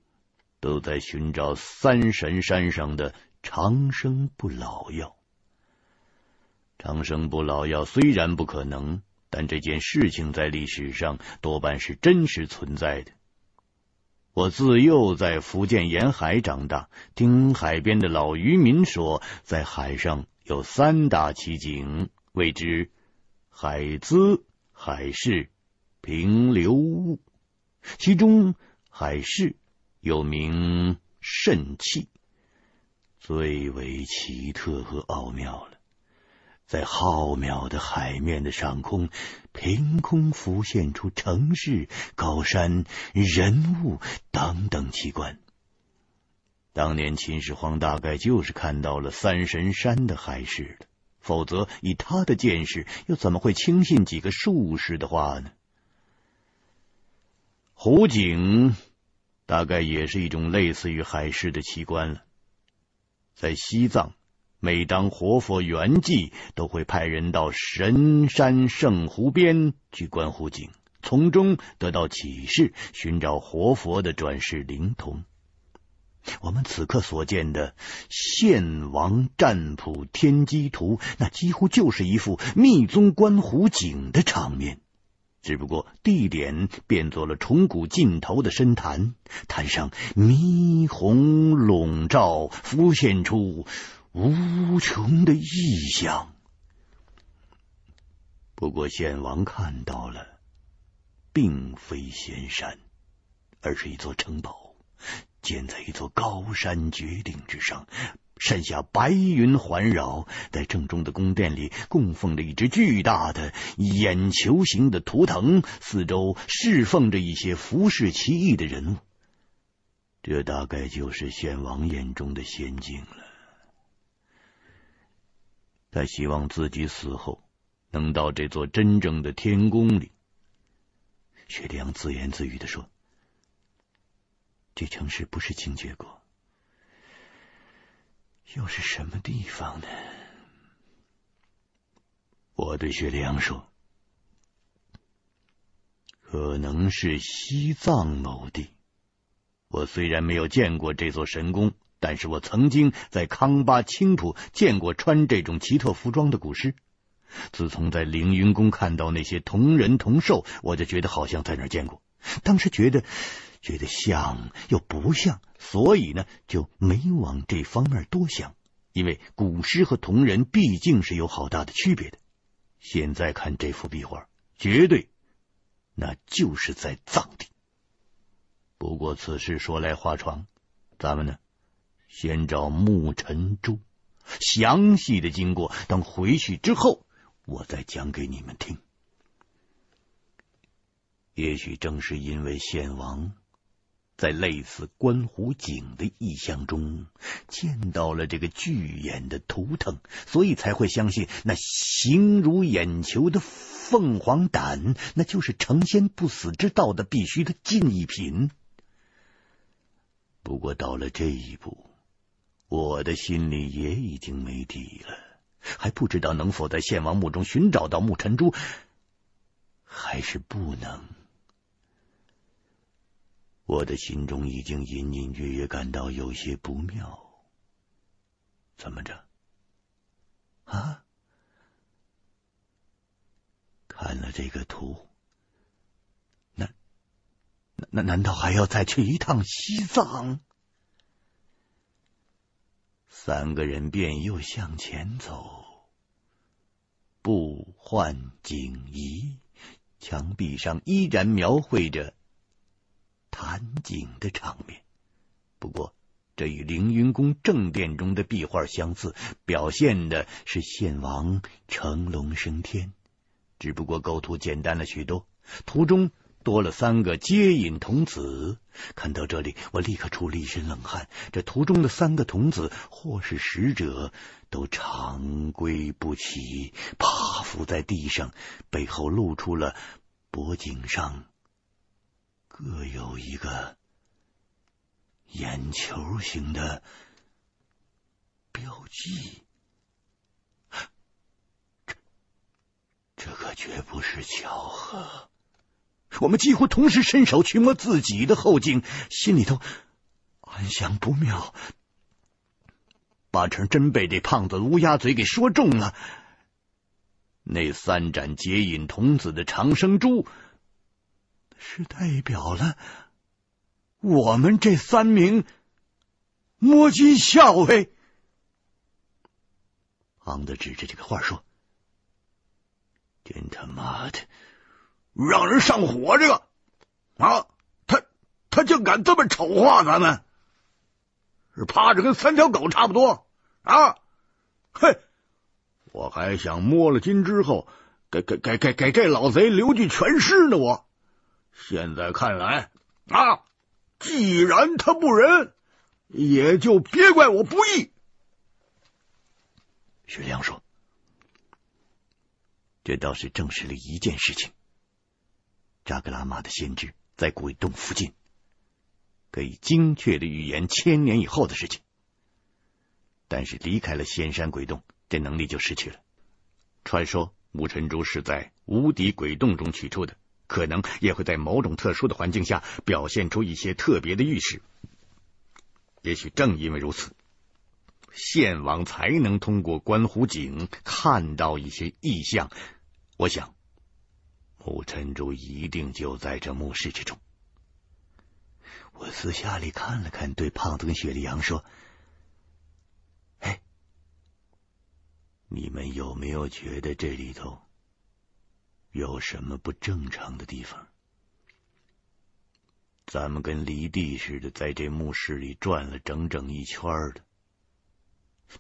都在寻找三神山上的长生不老药。长生不老药虽然不可能，但这件事情在历史上多半是真实存在的。我自幼在福建沿海长大，听海边的老渔民说，在海上有三大奇景，谓之海资、海市、平流雾。其中海市又名蜃气，最为奇特和奥妙了。在浩渺的海面的上空，凭空浮现出城市、高山、人物等等奇观。当年秦始皇大概就是看到了三神山的海市了。否则以他的见识，又怎么会轻信几个术士的话呢？湖景大概也是一种类似于海市的奇观了。在西藏，每当活佛圆寂，都会派人到神山圣湖边去观湖景，从中得到启示，寻找活佛的转世灵童。我们此刻所见的献王占卜天机图，那几乎就是一幅密宗观湖景的场面。只不过地点变作了崇古尽头的深潭，潭上霓虹笼罩，浮现出无穷的异象。不过献王看到了，并非仙山，而是一座城堡，建在一座高山绝顶之上。山下白云环绕，在正中的宫殿里供奉着一只巨大的眼球形的图腾，四周侍奉着一些服饰奇异的人物。这大概就是献王眼中的仙境了。他希望自己死后能到这座真正的天宫里。薛良自言自语地说：“这城市不是清绝过。”又是什么地方呢？我对薛良说：“可能是西藏某地。我虽然没有见过这座神宫，但是我曾经在康巴青浦见过穿这种奇特服装的古尸。自从在凌云宫看到那些铜人铜兽，我就觉得好像在那儿见过。当时觉得。”觉得像又不像，所以呢就没往这方面多想。因为古尸和铜人毕竟是有好大的区别的。现在看这幅壁画，绝对那就是在藏地。不过此事说来话长，咱们呢先找木尘珠，详细的经过等回去之后，我再讲给你们听。也许正是因为献王。在类似观湖景的意象中，见到了这个巨眼的图腾，所以才会相信那形如眼球的凤凰胆，那就是成仙不死之道的必须的禁一品。不过到了这一步，我的心里也已经没底了，还不知道能否在献王墓中寻找到木尘珠，还是不能。我的心中已经隐隐约约感到有些不妙。怎么着？啊？看了这个图，那那那难道还要再去一趟西藏？三个人便又向前走，步换景移，墙壁上依然描绘着。潭景的场面，不过这与凌云宫正殿中的壁画相似，表现的是献王乘龙升天，只不过构图简单了许多。图中多了三个接引童子，看到这里，我立刻出了一身冷汗。这图中的三个童子，或是使者，都长跪不起，趴伏在地上，背后露出了脖颈上。各有一个眼球形的标记，这这可绝不是巧合。我们几乎同时伸手去摸自己的后颈，心里头暗想不妙，八成真被这胖子乌鸦嘴给说中了。那三盏接引童子的长生珠。是代表了我们这三名摸金校尉。胖子指着这个画说：“真他妈的，让人上火！这个啊，他他竟敢这么丑化咱们，是怕着跟三条狗差不多啊！嘿，我还想摸了金之后，给给给给给这老贼留具全尸呢，我。”现在看来啊，既然他不仁，也就别怪我不义。徐良说：“这倒是证实了一件事情：扎格拉玛的先知在鬼洞附近，可以精确的预言千年以后的事情。但是离开了仙山鬼洞，这能力就失去了。传说木尘珠是在无底鬼洞中取出的，可能也会在某种特殊的环境下表现出一些特别的预示。也许正因为如此，献王才能通过观湖井看到一些异象。我想，木尘珠一定就在这墓室之中。我私下里看了看，对胖子跟雪莉杨说：“哎，你们有没有觉得这里头有什么不正常的地方？”咱们跟离地似的，在这墓室里转了整整一圈的，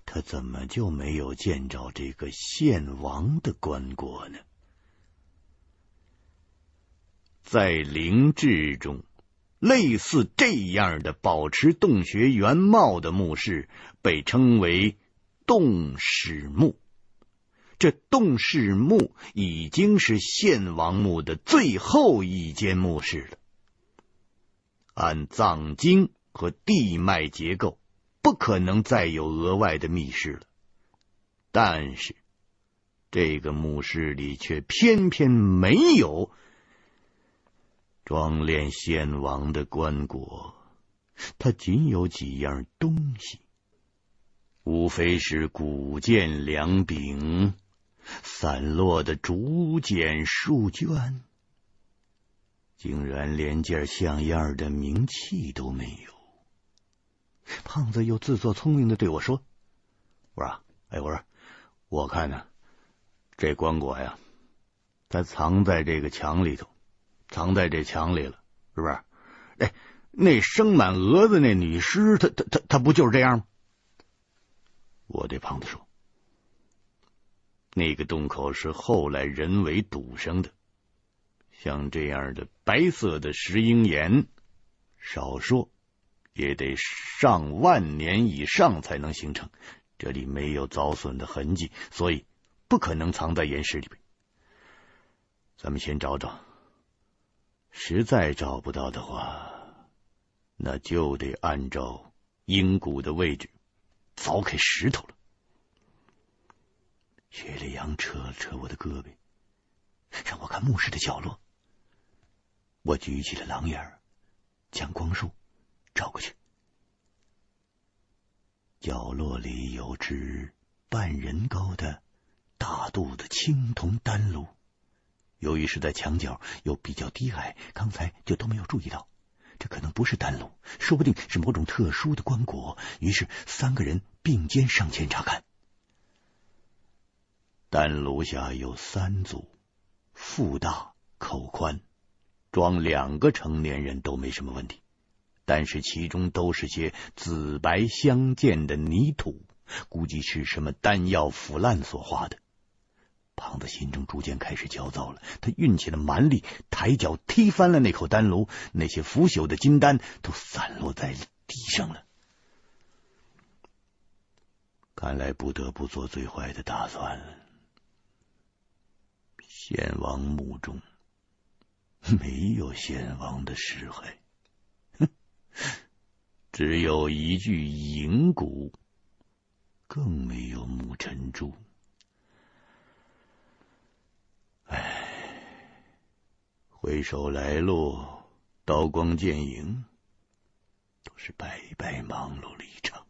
他怎么就没有见着这个献王的棺椁呢？在灵志中，类似这样的保持洞穴原貌的墓室，被称为洞室墓。这洞室墓已经是献王墓的最后一间墓室了。按藏经和地脉结构，不可能再有额外的密室了。但是，这个墓室里却偏偏没有装殓先王的棺椁，它仅有几样东西，无非是古剑、两柄、散落的竹简、书卷。竟然连件像样的名器都没有。胖子又自作聪明的对我说：“我说，哎，我说，我看呢，这棺椁呀，它藏在这个墙里头，藏在这墙里了，是不是？哎，那生满蛾子那女尸，她她她她不就是这样吗？”我对胖子说：“那个洞口是后来人为堵上的。”像这样的白色的石英岩，少说也得上万年以上才能形成。这里没有凿损的痕迹，所以不可能藏在岩石里边。咱们先找找，实在找不到的话，那就得按照阴骨的位置凿开石头了。雪莉杨扯了扯我的胳膊，让我看墓室的角落。我举起了狼眼，将光束照过去。角落里有只半人高的大肚子青铜丹炉，由于是在墙角又比较低矮，刚才就都没有注意到。这可能不是丹炉，说不定是某种特殊的棺椁。于是三个人并肩上前查看。丹炉下有三组，腹大口宽。装两个成年人都没什么问题，但是其中都是些紫白相间的泥土，估计是什么丹药腐烂所化的。胖子心中逐渐开始焦躁了，他运起了蛮力，抬脚踢翻了那口丹炉，那些腐朽的金丹都散落在地上了。看来不得不做最坏的打算了。献王墓中。没有献王的尸骸，哼，只有一具银骨，更没有木尘珠。唉，回首来路，刀光剑影，都是白白忙碌了一场。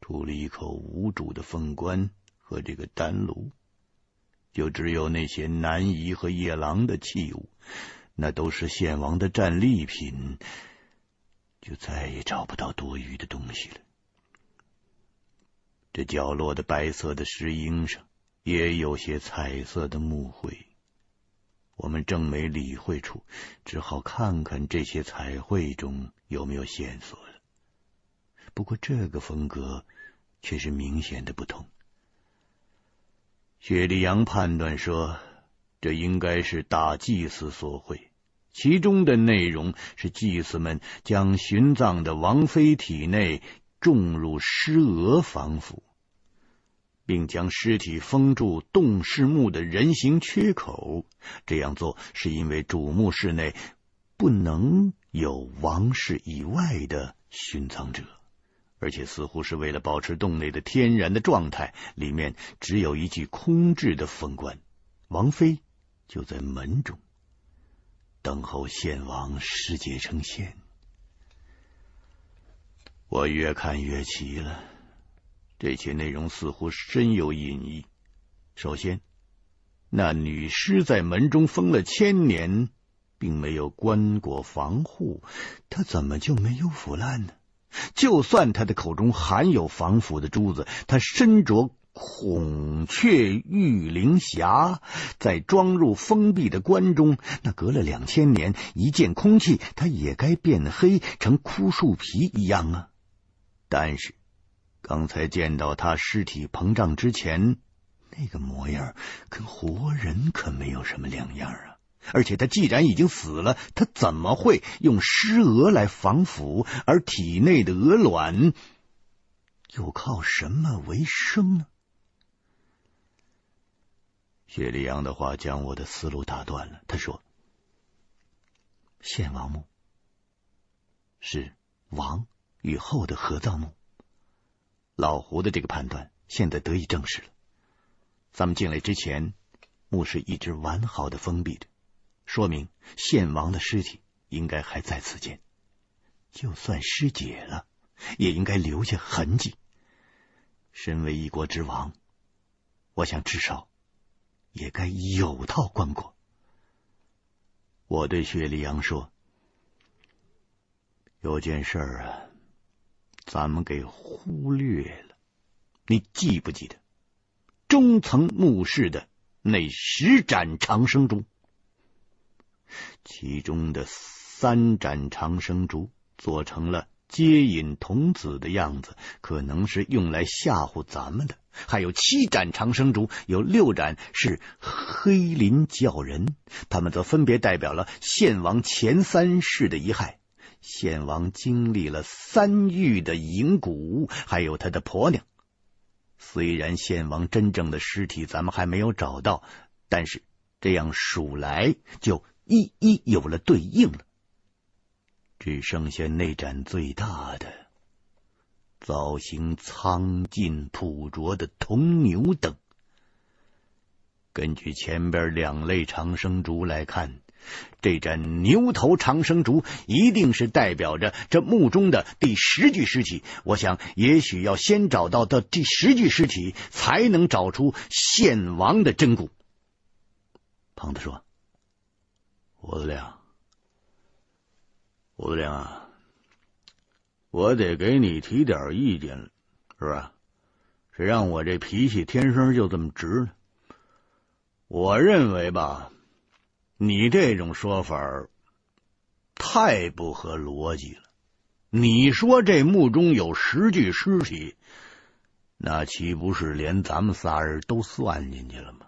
除了一口无主的凤冠和这个丹炉。就只有那些南夷和夜郎的器物，那都是献王的战利品，就再也找不到多余的东西了。这角落的白色的石英上也有些彩色的木绘，我们正没理会处，只好看看这些彩绘中有没有线索了。不过这个风格却是明显的不同。雪莉杨判断说，这应该是大祭司所绘，其中的内容是祭司们将殉葬的王妃体内种入尸蛾防腐。并将尸体封住洞室墓的人形缺口。这样做是因为主墓室内不能有王室以外的殉葬者，而且似乎是为了保持洞内的天然的状态，里面只有一具空置的封棺。王妃就在门中，等候献王尸解成仙。我越看越奇了。这些内容似乎深有隐意。首先，那女尸在门中封了千年，并没有棺椁防护，她怎么就没有腐烂呢？就算她的口中含有防腐的珠子，她身着孔雀玉灵匣，在装入封闭的棺中，那隔了两千年，一见空气，她也该变黑成枯树皮一样啊！但是。刚才见到他尸体膨胀之前那个模样，跟活人可没有什么两样啊！而且他既然已经死了，他怎么会用尸蛾来防腐？而体内的鹅卵又靠什么为生呢？雪里阳的话将我的思路打断了。他说：“献王墓是王与后的合葬墓。”老胡的这个判断现在得以证实了。咱们进来之前，墓室一直完好的封闭着，说明献王的尸体应该还在此间。就算尸解了，也应该留下痕迹。身为一国之王，我想至少也该有套棺椁。我对薛里阳说：“有件事儿啊。”咱们给忽略了，你记不记得中层墓室的那十盏长生烛？其中的三盏长生烛做成了接引童子的样子，可能是用来吓唬咱们的；还有七盏长生烛，有六盏是黑林教人，他们则分别代表了献王前三世的遗骸。献王经历了三狱的营蛊，还有他的婆娘。虽然献王真正的尸体咱们还没有找到，但是这样数来就一一有了对应了。只剩下那盏最大的、造型苍劲朴拙的铜牛灯。根据前边两类长生烛来看。这盏牛头长生烛一定是代表着这墓中的第十具尸体。我想，也许要先找到的第十具尸体，才能找出献王的真骨。胖子说：“吴子亮，吴子亮啊，我得给你提点意见了，是吧？谁让我这脾气天生就这么直呢？我认为吧。”你这种说法太不合逻辑了。你说这墓中有十具尸体，那岂不是连咱们仨人都算进去了吗？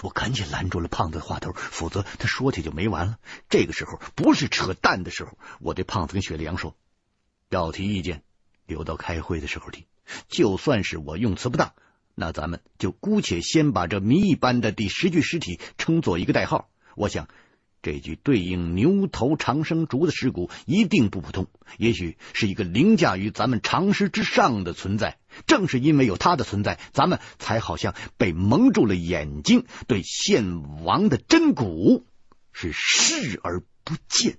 我赶紧拦住了胖子的话头，否则他说起就没完了。这个时候不是扯淡的时候。我对胖子跟雪莉杨说：“要提意见，留到开会的时候提。就算是我用词不当。”那咱们就姑且先把这谜一般的第十具尸体称作一个代号。我想，这具对应牛头长生竹的尸骨一定不普通，也许是一个凌驾于咱们常识之上的存在。正是因为有它的存在，咱们才好像被蒙住了眼睛，对献王的真骨是视而不见。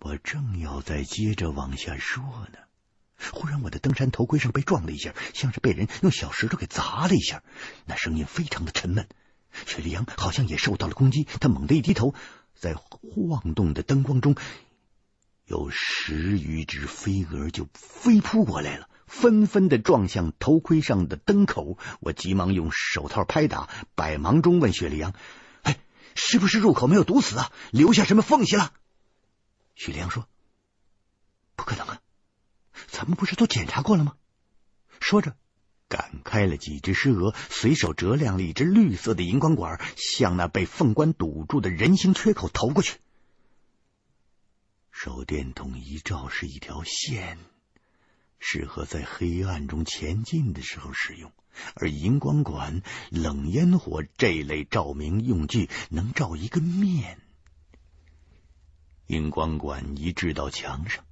我正要再接着往下说呢。忽然，我的登山头盔上被撞了一下，像是被人用小石头给砸了一下。那声音非常的沉闷。雪莉杨好像也受到了攻击，他猛地一低头，在晃动的灯光中，有十余只飞蛾就飞扑过来了，纷纷的撞向头盔上的灯口。我急忙用手套拍打，百忙中问雪莉杨：“哎，是不是入口没有堵死啊？留下什么缝隙了？”雪莉杨说：“不可能啊。”咱们不是都检查过了吗？说着，赶开了几只尸蛾，随手折亮了一只绿色的荧光管，向那被凤冠堵住的人形缺口投过去。手电筒一照，是一条线，适合在黑暗中前进的时候使用，而荧光管、冷烟火这类照明用具能照一个面。荧光管一置到墙上，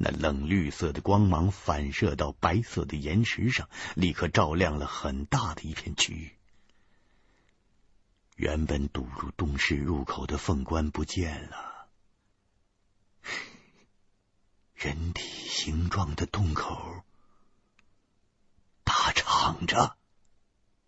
那冷绿色的光芒反射到白色的岩石上，立刻照亮了很大的一片区域。原本堵入洞室入口的凤冠不见了，人体形状的洞口大敞着。